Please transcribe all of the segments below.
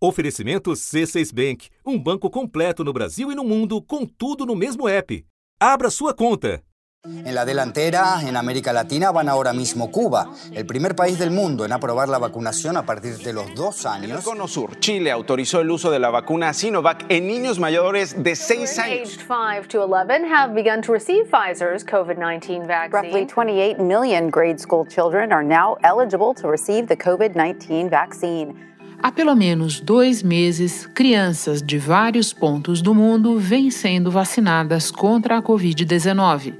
Oferecimento C6 Bank, um banco completo no Brasil e no mundo, com tudo no mesmo app. Abra sua conta. En la delantera, en América Latina, van ahora mismo Cuba, el primer país del mundo en aprobar la vacunación a partir de los dos En el años. cono sur, Chile autorizó el uso de la vacuna Sinovac en niños mayores de 6 años. Aged 5 to 11 have begun to receive Pfizer's COVID 19 vaccine. Roughly 28 million grade school children are now eligible to receive the COVID 19 vaccine. Há pelo menos dois meses, crianças de vários pontos do mundo vêm sendo vacinadas contra a Covid-19.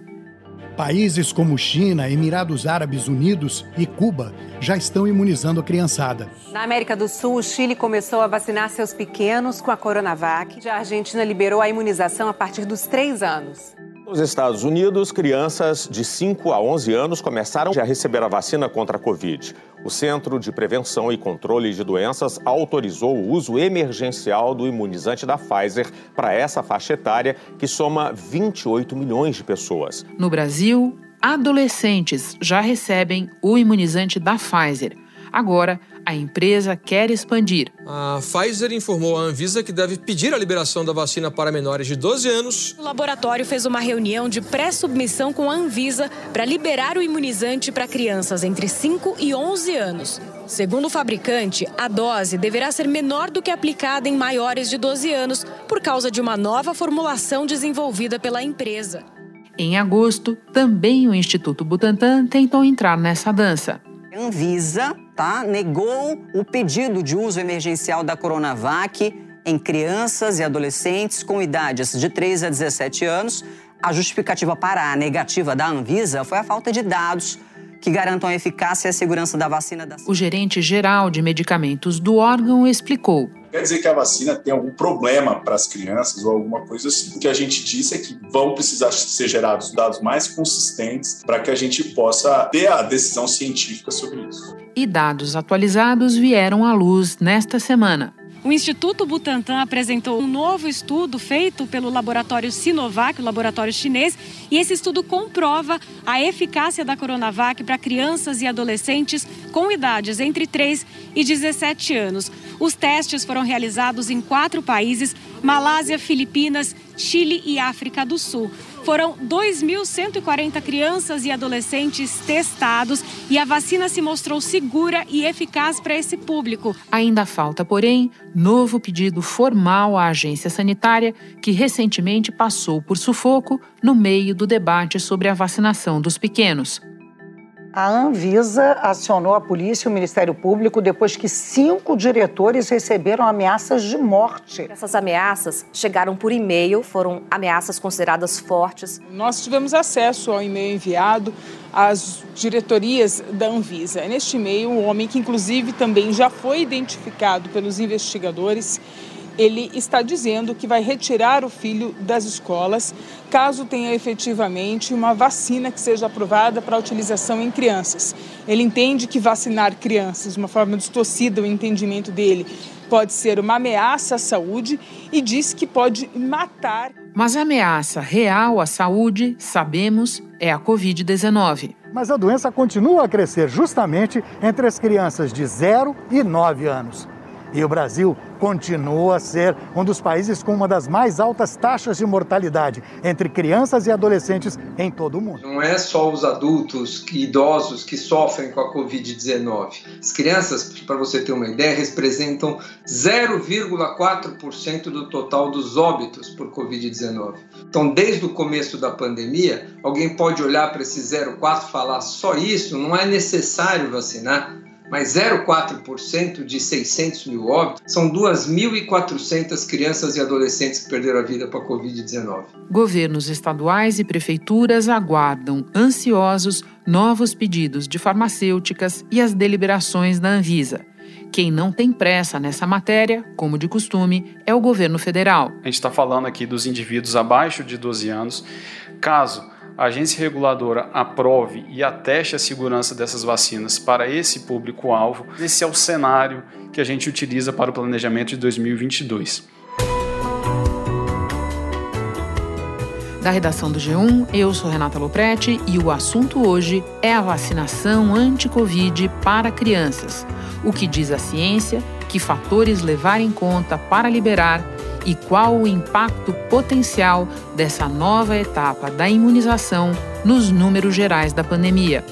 Países como China, Emirados Árabes Unidos e Cuba já estão imunizando a criançada. Na América do Sul, o Chile começou a vacinar seus pequenos com a Coronavac. Já a Argentina liberou a imunização a partir dos três anos. Nos Estados Unidos, crianças de 5 a 11 anos começaram a receber a vacina contra a Covid. O Centro de Prevenção e Controle de Doenças autorizou o uso emergencial do imunizante da Pfizer para essa faixa etária, que soma 28 milhões de pessoas. No Brasil, adolescentes já recebem o imunizante da Pfizer. Agora, a empresa quer expandir. A Pfizer informou à Anvisa que deve pedir a liberação da vacina para menores de 12 anos. O laboratório fez uma reunião de pré-submissão com a Anvisa para liberar o imunizante para crianças entre 5 e 11 anos. Segundo o fabricante, a dose deverá ser menor do que aplicada em maiores de 12 anos por causa de uma nova formulação desenvolvida pela empresa. Em agosto, também o Instituto Butantan tentou entrar nessa dança. Anvisa tá, negou o pedido de uso emergencial da Coronavac em crianças e adolescentes com idades de 3 a 17 anos. A justificativa para a negativa da Anvisa foi a falta de dados que garantam a eficácia e a segurança da vacina da O gerente geral de medicamentos do órgão explicou. Quer dizer que a vacina tem algum problema para as crianças ou alguma coisa assim. O que a gente disse é que vão precisar ser gerados dados mais consistentes para que a gente possa ter a decisão científica sobre isso. E dados atualizados vieram à luz nesta semana. O Instituto Butantan apresentou um novo estudo feito pelo laboratório Sinovac, o laboratório chinês, e esse estudo comprova a eficácia da Coronavac para crianças e adolescentes com idades entre 3 e 17 anos. Os testes foram realizados em quatro países: Malásia, Filipinas, Chile e África do Sul. Foram 2.140 crianças e adolescentes testados e a vacina se mostrou segura e eficaz para esse público. Ainda falta, porém, novo pedido formal à agência sanitária, que recentemente passou por sufoco no meio do debate sobre a vacinação dos pequenos. A Anvisa acionou a polícia e o Ministério Público depois que cinco diretores receberam ameaças de morte. Essas ameaças chegaram por e-mail, foram ameaças consideradas fortes. Nós tivemos acesso ao e-mail enviado às diretorias da Anvisa. Neste e-mail, um homem que inclusive também já foi identificado pelos investigadores, ele está dizendo que vai retirar o filho das escolas caso tenha efetivamente uma vacina que seja aprovada para utilização em crianças. Ele entende que vacinar crianças, de uma forma distorcida o entendimento dele, pode ser uma ameaça à saúde e diz que pode matar. Mas a ameaça real à saúde, sabemos, é a Covid-19. Mas a doença continua a crescer justamente entre as crianças de 0 e 9 anos. E o Brasil continua a ser um dos países com uma das mais altas taxas de mortalidade entre crianças e adolescentes em todo o mundo. Não é só os adultos e idosos que sofrem com a Covid-19. As crianças, para você ter uma ideia, representam 0,4% do total dos óbitos por Covid-19. Então, desde o começo da pandemia, alguém pode olhar para esse 0,4 e falar só isso, não é necessário vacinar mas 0,4% de 600 mil óbitos são 2.400 crianças e adolescentes que perderam a vida para a Covid-19. Governos estaduais e prefeituras aguardam, ansiosos, novos pedidos de farmacêuticas e as deliberações da Anvisa. Quem não tem pressa nessa matéria, como de costume, é o governo federal. A gente está falando aqui dos indivíduos abaixo de 12 anos. Caso a agência reguladora aprove e ateste a segurança dessas vacinas para esse público-alvo, esse é o cenário que a gente utiliza para o planejamento de 2022. Da redação do G1, eu sou Renata Loprete e o assunto hoje é a vacinação anti-Covid para crianças. O que diz a ciência que fatores levar em conta para liberar e qual o impacto potencial dessa nova etapa da imunização nos números gerais da pandemia.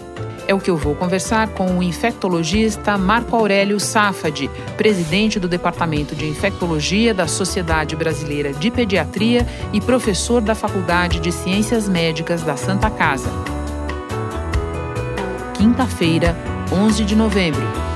É o que eu vou conversar com o infectologista Marco Aurélio Safadi, presidente do Departamento de Infectologia da Sociedade Brasileira de Pediatria e professor da Faculdade de Ciências Médicas da Santa Casa. Quinta-feira, 11 de novembro.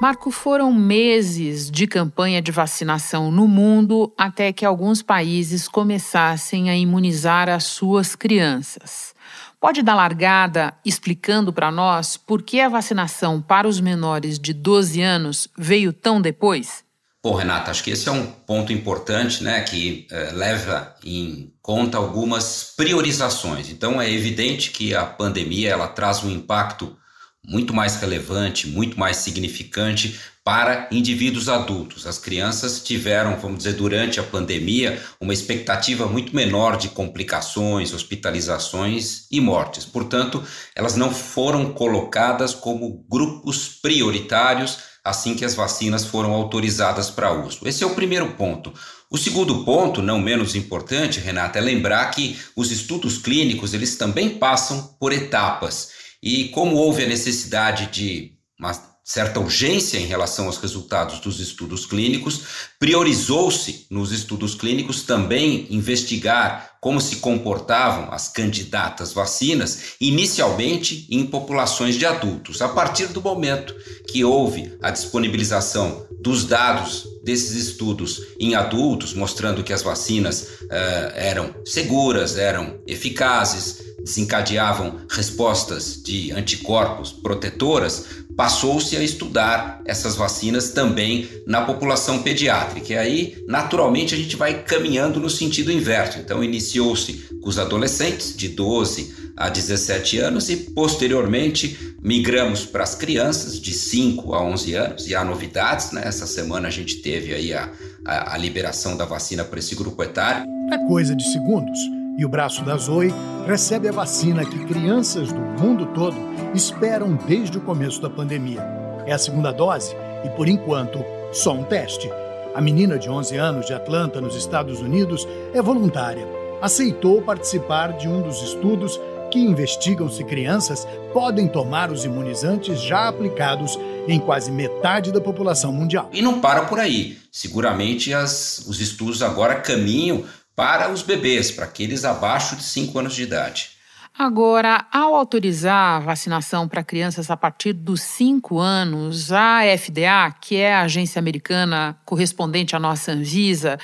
Marco, foram meses de campanha de vacinação no mundo até que alguns países começassem a imunizar as suas crianças. Pode dar largada explicando para nós por que a vacinação para os menores de 12 anos veio tão depois? Bom, Renata, acho que esse é um ponto importante, né, que eh, leva em conta algumas priorizações. Então, é evidente que a pandemia ela traz um impacto muito mais relevante, muito mais significante para indivíduos adultos. As crianças tiveram, vamos dizer, durante a pandemia, uma expectativa muito menor de complicações, hospitalizações e mortes. Portanto, elas não foram colocadas como grupos prioritários assim que as vacinas foram autorizadas para uso. Esse é o primeiro ponto. O segundo ponto, não menos importante, Renata, é lembrar que os estudos clínicos, eles também passam por etapas. E como houve a necessidade de uma certa urgência em relação aos resultados dos estudos clínicos, priorizou-se nos estudos clínicos também investigar como se comportavam as candidatas vacinas, inicialmente em populações de adultos. A partir do momento que houve a disponibilização dos dados desses estudos em adultos, mostrando que as vacinas uh, eram seguras, eram eficazes, desencadeavam respostas de anticorpos protetoras, passou-se a estudar essas vacinas também na população pediátrica. E aí, naturalmente, a gente vai caminhando no sentido inverso. Então, iniciou-se com os adolescentes de 12 a 17 anos e, posteriormente, migramos para as crianças de 5 a 11 anos. E há novidades, né? Essa semana a gente teve aí a, a, a liberação da vacina para esse grupo etário. É coisa de segundos e o braço da Zoe recebe a vacina que crianças do mundo todo esperam desde o começo da pandemia. É a segunda dose e, por enquanto, só um teste. A menina de 11 anos de Atlanta, nos Estados Unidos, é voluntária. Aceitou participar de um dos estudos que investigam se crianças podem tomar os imunizantes já aplicados em quase metade da população mundial. E não para por aí. Seguramente as, os estudos agora caminham para os bebês, para aqueles abaixo de 5 anos de idade. Agora, ao autorizar a vacinação para crianças a partir dos 5 anos, a FDA, que é a agência americana correspondente à nossa Anvisa,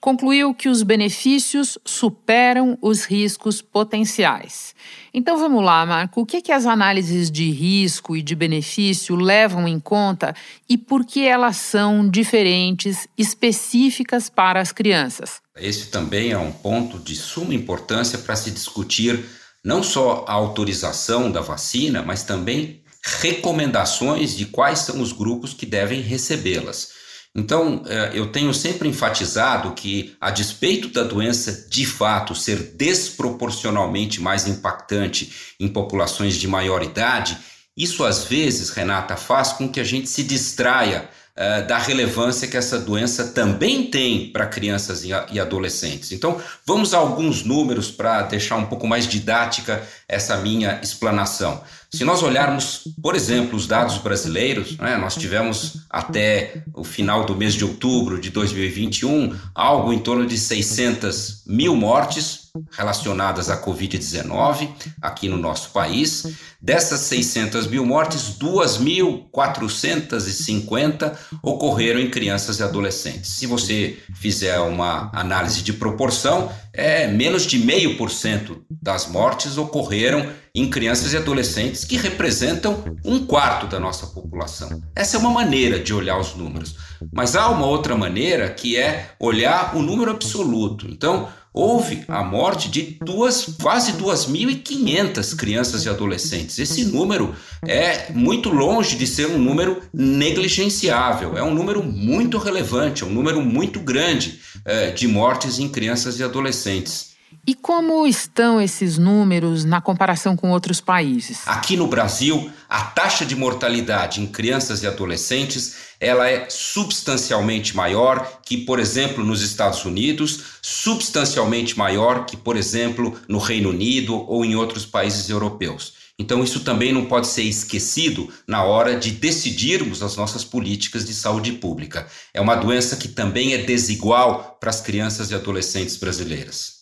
concluiu que os benefícios superam os riscos potenciais. Então vamos lá, Marco, o que, que as análises de risco e de benefício levam em conta e por que elas são diferentes, específicas para as crianças? Esse também é um ponto de suma importância para se discutir não só a autorização da vacina, mas também recomendações de quais são os grupos que devem recebê-las. Então, é, eu tenho sempre enfatizado que, a despeito da doença de fato ser desproporcionalmente mais impactante em populações de maior idade, isso às vezes, Renata, faz com que a gente se distraia uh, da relevância que essa doença também tem para crianças e, adolescentes. Então, vamos a alguns números para deixar um pouco mais didática essa minha explanação. Se nós olharmos, por exemplo, os dados brasileiros, né, nós tivemos até o final do mês de outubro de 2021 algo em torno de 600 mil mortes relacionadas à Covid-19 aqui no nosso país. Dessas 600 mil mortes, 2.450 ocorreram em crianças e adolescentes. Se você fizer uma análise de proporção, é menos de meio por cento das mortes ocorreram em crianças e adolescentes, que representam um quarto da nossa população. Essa é uma maneira de olhar os números. Mas há uma outra maneira que é olhar o número absoluto. Então, houve a morte de duas, quase 2.500 crianças e adolescentes. Esse número é muito longe de ser um número negligenciável, é um número muito relevante, é um número muito grande é, de mortes em crianças e adolescentes. E como estão esses números na comparação com outros países? Aqui no Brasil, a taxa de mortalidade em crianças e adolescentes, ela é substancialmente maior que, por exemplo, nos Estados Unidos, substancialmente maior que, por exemplo, no Reino Unido ou em outros países europeus. Então, isso também não pode ser esquecido na hora de decidirmos as nossas políticas de saúde pública. É uma doença que também é desigual para as crianças e adolescentes brasileiras.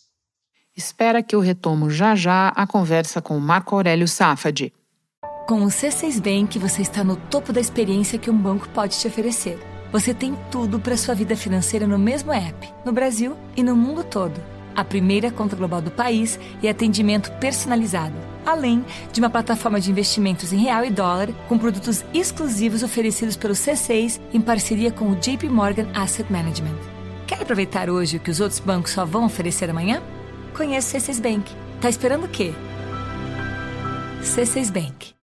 Espera que eu retomo já já a conversa com Marco Aurélio Safadi. Com o C6 Bank, você está no topo da experiência que um banco pode te oferecer. Você tem tudo para sua vida financeira no mesmo app, no Brasil e no mundo todo a primeira conta global do país e atendimento personalizado, além de uma plataforma de investimentos em real e dólar com produtos exclusivos oferecidos pelo C6 em parceria com o JP Morgan Asset Management. Quer aproveitar hoje o que os outros bancos só vão oferecer amanhã? Conheça o C6 Bank. Tá esperando o quê? C6 Bank.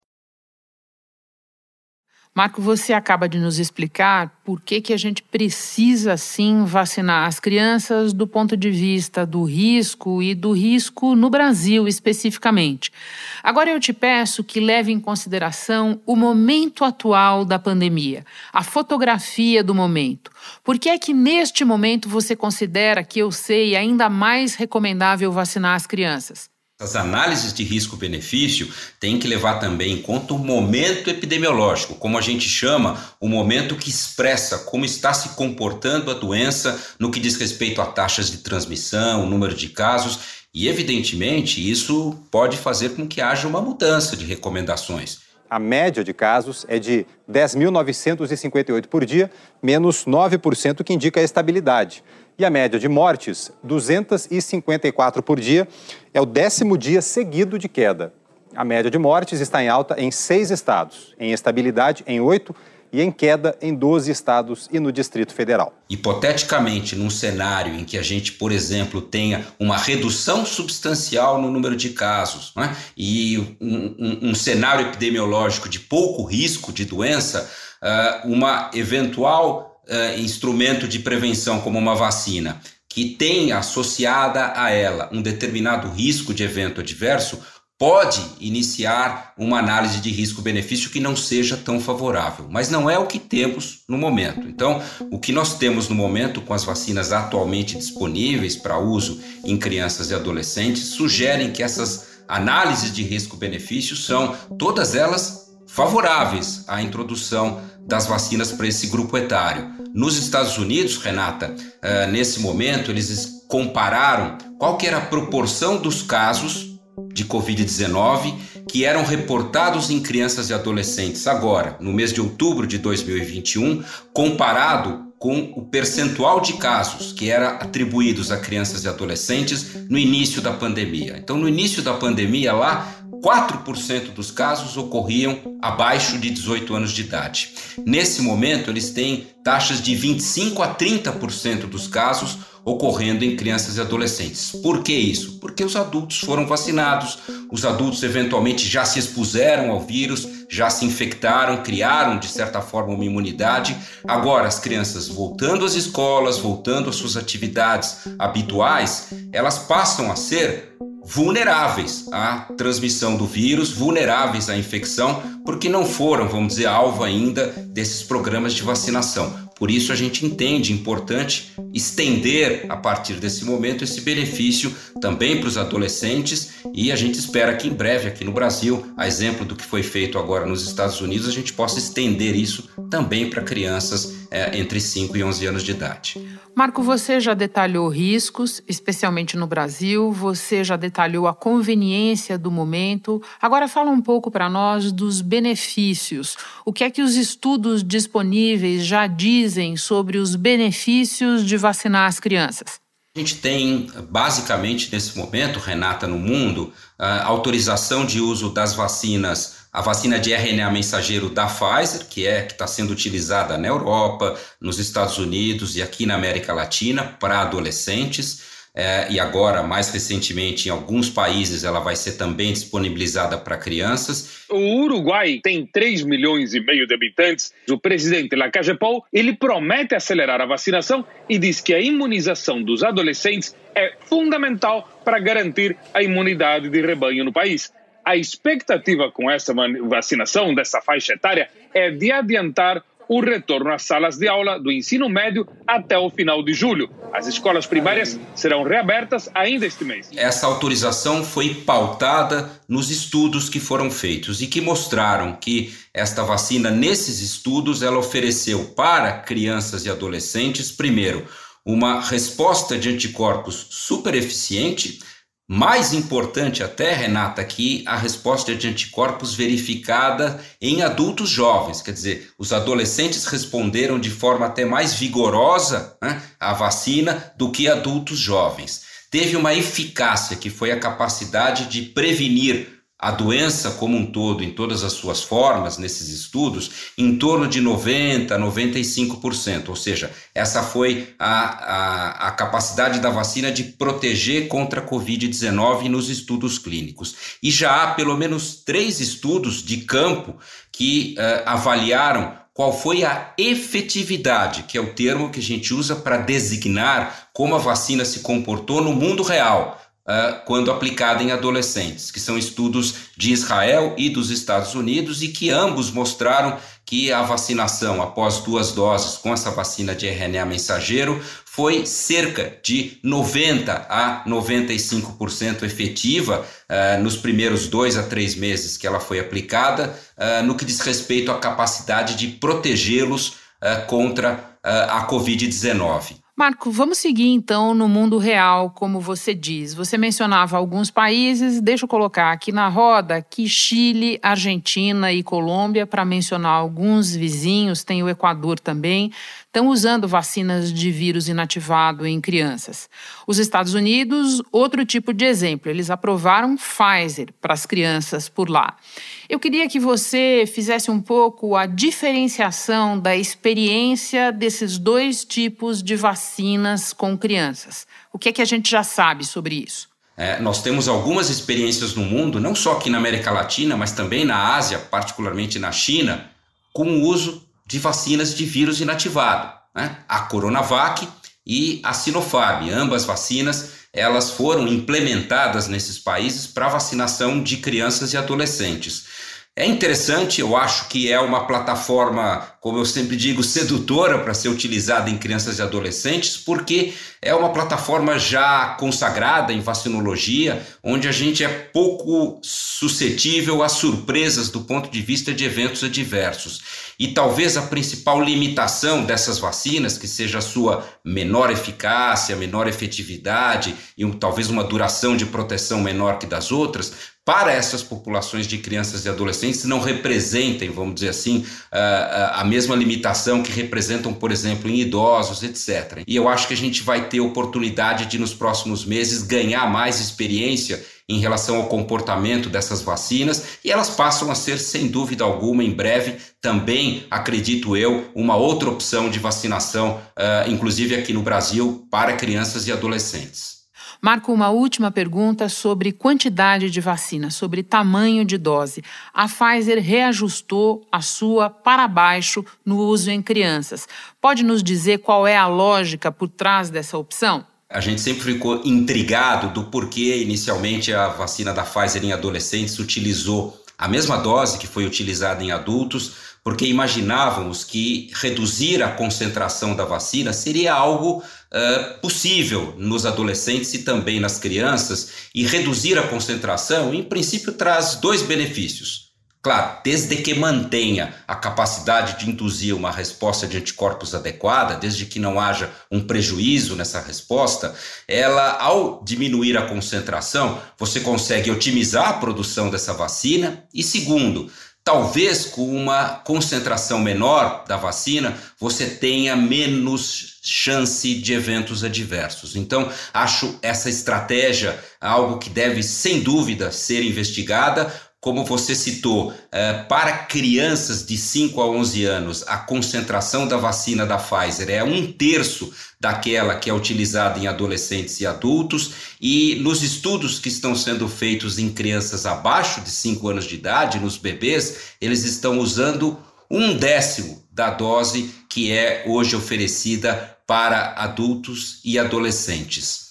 Marco, você acaba de nos explicar por que, que a gente precisa sim vacinar as crianças do ponto de vista do risco e do risco no Brasil especificamente. Agora eu te peço que leve em consideração o momento atual da pandemia, a fotografia do momento. Por que é que neste momento você considera que eu sei ainda mais recomendável vacinar as crianças? As análises de risco-benefício têm que levar também em conta o momento epidemiológico, como a gente chama, o momento que expressa como está se comportando a doença no que diz respeito a taxas de transmissão, número de casos, e evidentemente isso pode fazer com que haja uma mudança de recomendações. A média de casos é de 10.958 por dia, menos 9%, que indica a estabilidade. E a média de mortes, 254 por dia, é o décimo dia seguido de queda. A média de mortes está em alta em seis estados, em estabilidade em oito e em queda em 12 estados e no Distrito Federal. Hipoteticamente, num cenário em que a gente, por exemplo, tenha uma redução substancial no número de casos né, e um, um, um, cenário epidemiológico de pouco risco de doença, uh, uma eventual uh, instrumento de prevenção como uma vacina que tem associada a ela um determinado risco de evento adverso, pode iniciar uma análise de risco-benefício que não seja tão favorável, mas não é o que temos no momento. Então, o que nós temos no momento com as vacinas atualmente disponíveis para uso em crianças e adolescentes sugerem que essas análises de risco-benefício são todas elas favoráveis à introdução das vacinas para esse grupo etário. Nos Estados Unidos, Renata, uh, nesse momento, eles compararam qual que era a proporção dos casos de Covid-19 que eram reportados em crianças e adolescentes agora, no mês de outubro de 2021, comparado com o percentual de casos que era atribuídos a crianças e adolescentes no início da pandemia. Então, no início da pandemia, lá, 4% dos casos ocorriam abaixo de 18 anos de idade. Nesse momento, eles têm taxas de 25 a 30% dos casos ocorrendo em crianças e adolescentes. Por que isso? Porque os adultos foram vacinados, os adultos eventualmente já se expuseram ao vírus, já se infectaram, criaram de certa forma uma imunidade. Agora, as crianças voltando às escolas, voltando às suas atividades habituais, elas passam a ser vulneráveis à transmissão do vírus, vulneráveis à infecção, porque não foram, vamos dizer, alvo ainda desses programas de vacinação. Por isso a gente entende importante estender a partir desse momento esse benefício também para os adolescentes e a gente espera que em breve aqui no Brasil, a exemplo do que foi feito agora nos Estados Unidos, a gente possa estender isso também para crianças é, entre 5 e 11 anos de idade. Marco, você já detalhou riscos, especialmente no Brasil, você já detalhou a conveniência do momento. Agora fala um pouco para nós dos benefícios. O que é que os estudos disponíveis já dizem sobre os benefícios de vacinar as crianças? A gente tem, basicamente, nesse momento, Renata, no mundo, autorização de uso das vacinas a vacina de RNA mensageiro da Pfizer, que é que está sendo utilizada na Europa, nos Estados Unidos e aqui na América Latina para adolescentes. É, e agora, mais recentemente, em alguns países, ela vai ser também disponibilizada para crianças. O Uruguai tem 3 milhões e meio de habitantes. O presidente Lacalle Pou, ele promete acelerar a vacinação e diz que a imunização dos adolescentes é fundamental para garantir a imunidade de rebanho no país. A expectativa com essa vacinação dessa faixa etária é de adiantar o retorno às salas de aula do ensino médio até o final de julho. As escolas primárias serão reabertas ainda este mês. Essa autorização foi pautada nos estudos que foram feitos e que mostraram que esta vacina, nesses estudos, ela ofereceu para crianças e adolescentes, primeiro, uma resposta de anticorpos super eficiente mais importante até, Renata, que a resposta de anticorpos verificada em adultos jovens, quer dizer, os adolescentes responderam de forma até mais vigorosa né, à vacina do que adultos jovens. Teve uma eficácia que foi a capacidade de prevenir a doença como um todo, em todas as suas formas, nesses estudos, em torno de 90% a 95%. Ou seja, essa foi a, a, a capacidade da vacina de proteger contra a Covid-19 nos estudos clínicos. E já há pelo menos três estudos de campo que uh, avaliaram qual foi a efetividade, que é o termo que a gente usa para designar como a vacina se comportou no mundo real uh, quando aplicada em adolescentes, que são estudos de Israel e dos Estados Unidos e que ambos mostraram que a vacinação após duas doses com essa vacina de RNA mensageiro foi cerca de 90 a 95% efetiva uh, nos primeiros dois a três meses que ela foi aplicada, uh, no que diz respeito à capacidade de protegê-los contra a Covid-19. Marco, vamos seguir então no mundo real, como você diz. Você mencionava alguns países, deixa eu colocar aqui na roda que Chile, Argentina e Colômbia, para mencionar alguns vizinhos, tem o Equador também, estão usando vacinas de vírus inativado em crianças. Os Estados Unidos, outro tipo de exemplo, eles aprovaram Pfizer para as crianças por lá. Eu queria que você fizesse um pouco a diferenciação da experiência desses dois tipos de vacinas com crianças. O que é que a gente já sabe sobre isso? É, nós temos algumas experiências no mundo, não só aqui na América Latina, mas também na Ásia, particularmente na China, com o uso de vacinas de vírus inativado. Né? A Coronavac e a Sinopharm, ambas vacinas, elas foram implementadas nesses países para vacinação de crianças e adolescentes. É interessante, eu acho que é uma plataforma, como eu sempre digo, sedutora para ser utilizada em crianças e adolescentes, porque é uma plataforma já consagrada em vacinologia, onde a gente é pouco suscetível a surpresas do ponto de vista de eventos adversos. E talvez a principal limitação dessas vacinas, que seja a sua menor eficácia, menor efetividade e um, talvez uma duração de proteção menor que das outras, para essas populações de crianças e adolescentes não representem, vamos dizer assim, a mesma limitação que representam, por exemplo, em idosos, etc. E eu acho que a gente vai ter oportunidade de, nos próximos meses, ganhar mais experiência em relação ao comportamento dessas vacinas e elas passam a ser, sem dúvida alguma, em breve também, acredito eu, uma outra opção de vacinação, uh, inclusive aqui no Brasil, para crianças e adolescentes. Marco, uma última pergunta sobre quantidade de vacina, sobre tamanho de dose. A Pfizer reajustou a sua para baixo no uso em crianças. Pode nos dizer qual é a lógica por trás dessa opção? A gente sempre ficou intrigado do porquê inicialmente a vacina da Pfizer em adolescentes utilizou a mesma dose que foi utilizada em adultos, porque imaginávamos que reduzir a concentração da vacina seria algo uh, possível nos adolescentes e também nas crianças, e reduzir a concentração, em princípio, traz dois benefícios. Claro, desde que mantenha a capacidade de induzir uma resposta de anticorpos adequada, desde que não haja um prejuízo nessa resposta, ela, ao diminuir a concentração, você consegue otimizar a produção dessa vacina. E segundo, talvez com uma concentração menor da vacina, você tenha menos chance de eventos adversos. Então, acho essa estratégia algo que deve, sem dúvida, ser investigada como você citou, eh, para crianças de 5 a 11 anos, a concentração da vacina da Pfizer é um terço daquela que é utilizada em adolescentes e adultos, e nos estudos que estão sendo feitos em crianças abaixo de 5 anos de idade, nos bebês, eles estão usando um décimo da dose que é hoje oferecida para adultos e adolescentes.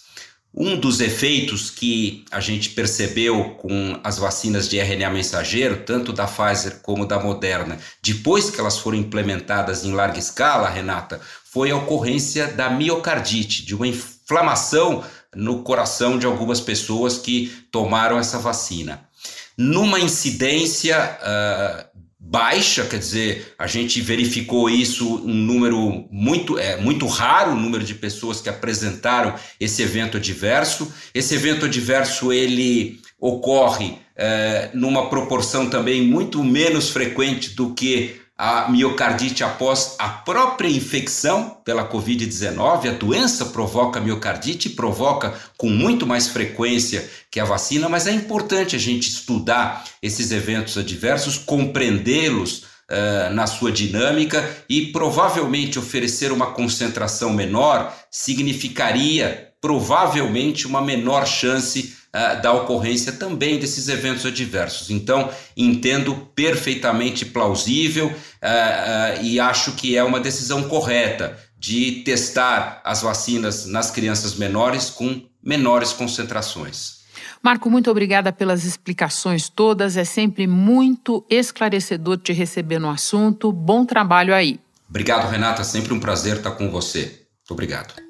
Um dos efeitos que a gente percebeu com as vacinas de RNA mensageiro, tanto da Pfizer como da Moderna, depois que elas foram implementadas em larga escala, Renata, foi a ocorrência da miocardite, de uma inflamação no coração de algumas pessoas que tomaram essa vacina. Numa incidência uh, baixa, quer dizer, a gente verificou isso um número muito é muito raro, o número de pessoas que apresentaram esse evento adverso. Esse evento adverso ele ocorre é, numa proporção também muito menos frequente do que a miocardite após a própria infecção pela Covid-19. A doença provoca miocardite provoca com muito mais frequência que a vacina, mas é importante a gente estudar esses eventos adversos, compreendê-los uh, na sua dinâmica e provavelmente oferecer uma concentração menor significaria provavelmente uma menor chance uh, da ocorrência também desses eventos adversos. Então, entendo perfeitamente plausível uh, uh, e acho que é uma decisão correta de testar as vacinas nas crianças menores com menores concentrações. Marco, muito obrigada pelas explicações todas. É sempre muito esclarecedor te receber no assunto. Bom trabalho aí. Obrigado, Renata. Sempre um prazer estar com você. Muito obrigado.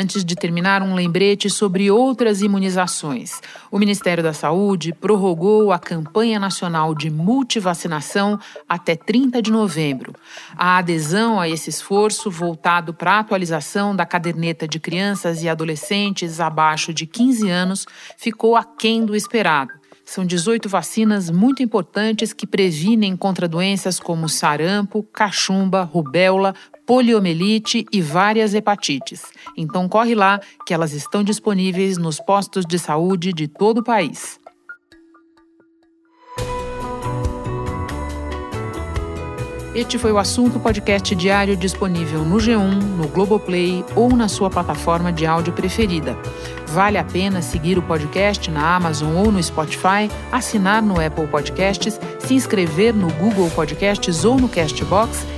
Antes de terminar, um lembrete sobre outras imunizações. O Ministério da Saúde prorrogou a campanha nacional de multivacinação até 30 de novembro. A adesão a esse esforço, voltado para a atualização da caderneta de crianças e adolescentes abaixo de 15 anos, ficou aquém do esperado. São 18 vacinas muito importantes que previnem contra doenças como sarampo, cachumba, rubéola, poliomielite e várias hepatites. Então corre lá que elas estão disponíveis nos postos de saúde de todo o país. Este foi o assunto podcast diário disponível no G1, no Globoplay ou na sua plataforma de áudio preferida. Vale a pena seguir o podcast na Amazon ou no Spotify, assinar no Apple Podcasts, se inscrever no Google Podcasts ou no Castbox